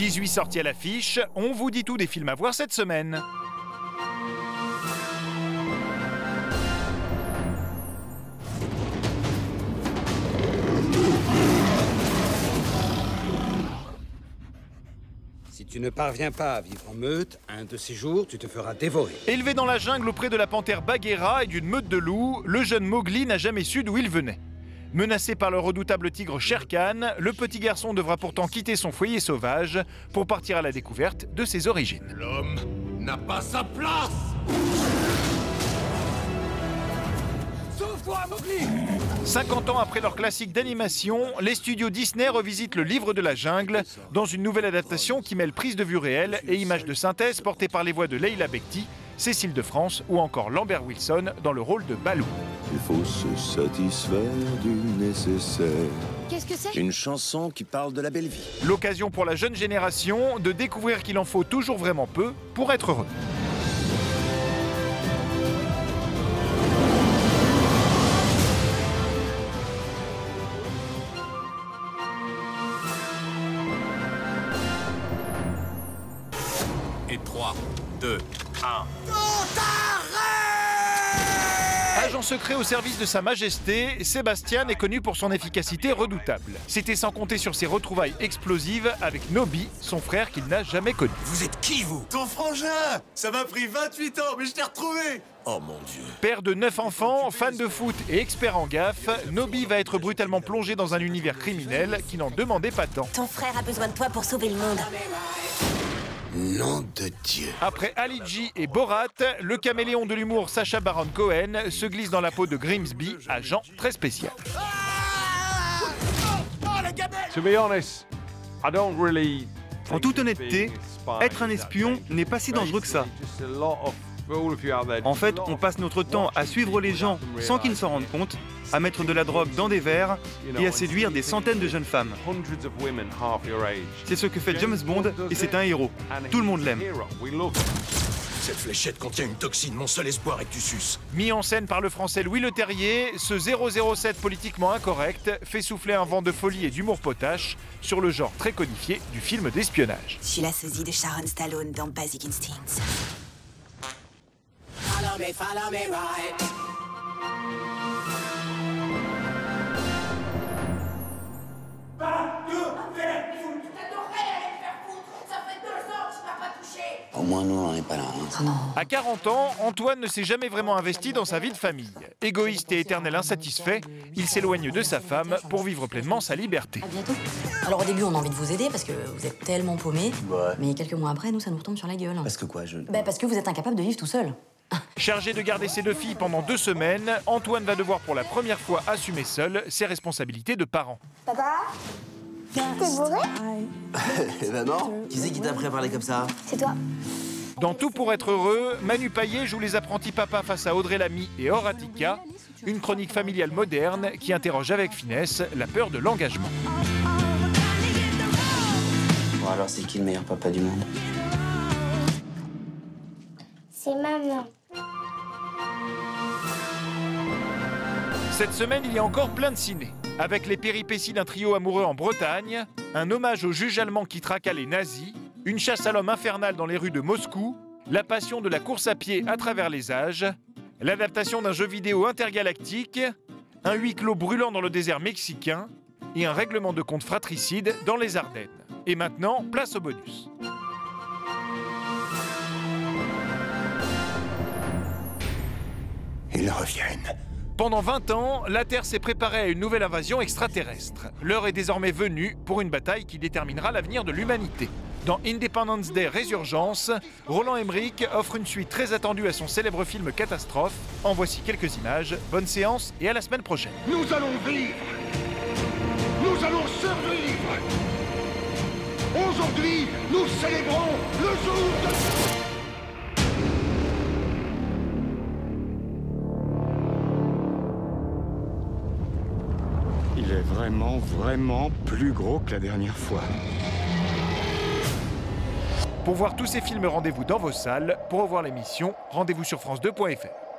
18 sorties à l'affiche, on vous dit tout des films à voir cette semaine. Si tu ne parviens pas à vivre en meute, un de ces jours, tu te feras dévorer. Élevé dans la jungle auprès de la panthère Bagheera et d'une meute de loups, le jeune Mowgli n'a jamais su d'où il venait. Menacé par le redoutable tigre Shere Khan, le petit garçon devra pourtant quitter son foyer sauvage pour partir à la découverte de ses origines. L'homme n'a pas sa place Sauve-toi, Mowgli 50 ans après leur classique d'animation, les studios Disney revisitent le livre de la jungle dans une nouvelle adaptation qui mêle prise de vue réelle et images de synthèse portées par les voix de Leila Bekti, Cécile de France ou encore Lambert Wilson dans le rôle de Balou. Il faut se satisfaire du nécessaire. Qu'est-ce que c'est? Une chanson qui parle de la belle vie. L'occasion pour la jeune génération de découvrir qu'il en faut toujours vraiment peu pour être heureux. Et 3, 2, 1. Agent secret au service de Sa Majesté, Sébastien est connu pour son efficacité redoutable. C'était sans compter sur ses retrouvailles explosives avec Nobi, son frère qu'il n'a jamais connu. Vous êtes qui, vous? Ton frangin Ça m'a pris 28 ans, mais je t'ai retrouvé Oh mon dieu. Père de neuf enfants, fan de foot et expert en gaffe, Nobi va être brutalement plongé dans un univers criminel qui n'en demandait pas tant. Ton frère a besoin de toi pour sauver le monde. Nom de Dieu. Après Ali G et Borat, le caméléon de l'humour Sacha Baron Cohen se glisse dans la peau de Grimsby, agent très spécial. To be honest, I don't really En toute honnêteté, être un espion n'est pas si dangereux que ça. En fait, on passe notre temps à suivre les gens sans qu'ils ne s'en rendent compte, à mettre de la drogue dans des verres et à séduire des centaines de jeunes femmes. C'est ce que fait James Bond et c'est un héros. Tout le monde l'aime. Cette fléchette contient une toxine, mon seul espoir est que tu suces. Mis en scène par le français Louis Leterrier, ce 007 politiquement incorrect fait souffler un vent de folie et d'humour potache sur le genre très codifié du film d'espionnage. Je suis la sosie de Sharon Stallone dans Basic Instincts. Au moins, nous, on n'est pas là. hein. Non. À 40 ans, Antoine ne s'est jamais vraiment investi dans sa vie de famille. Égoïste et éternel insatisfait, il s'éloigne de sa femme pour vivre pleinement sa liberté. À bientôt. Alors au début, on a envie de vous aider parce que vous êtes tellement paumés. Ouais. Mais quelques mois après, nous, ça nous retombe sur la gueule. Parce que quoi, je. Bah, parce que vous êtes incapable de vivre tout seul. Chargé de garder ses deux filles pendant deux semaines, Antoine va devoir pour la première fois assumer seul ses responsabilités de parent. Papa T'es bourré Eh ben non Qui c'est qui t'a parler comme ça C'est toi. Dans Tout pour être heureux, Manu Payet joue les apprentis papas face à Audrey Lamy et Horatica, une chronique familiale moderne qui interroge avec finesse la peur de l'engagement. Bon, alors, c'est qui le meilleur papa du monde? C'est maman. Cette semaine, il y a encore plein de ciné. Avec les péripéties d'un trio amoureux en Bretagne, un hommage au juge allemand qui traqua les nazis, une chasse à l'homme infernale dans les rues de Moscou, la passion de la course à pied à travers les âges, l'adaptation d'un jeu vidéo intergalactique, un huis clos brûlant dans le désert mexicain et un règlement de compte fratricide dans les Ardennes. Et maintenant, place au bonus. Ils reviennent. Pendant 20 ans, la Terre s'est préparée à une nouvelle invasion extraterrestre. L'heure est désormais venue pour une bataille qui déterminera l'avenir de l'humanité. Dans Independence Day Résurgence, Roland Emmerich offre une suite très attendue à son célèbre film Catastrophe. En voici quelques images. Bonne séance et à la semaine prochaine. Nous allons vivre. Nous allons survivre. Aujourd'hui, nous célébrons le jour de... vraiment, vraiment plus gros que la dernière fois. Pour voir tous ces films, rendez-vous dans vos salles. Pour revoir l'émission, rendez-vous sur France2.fr.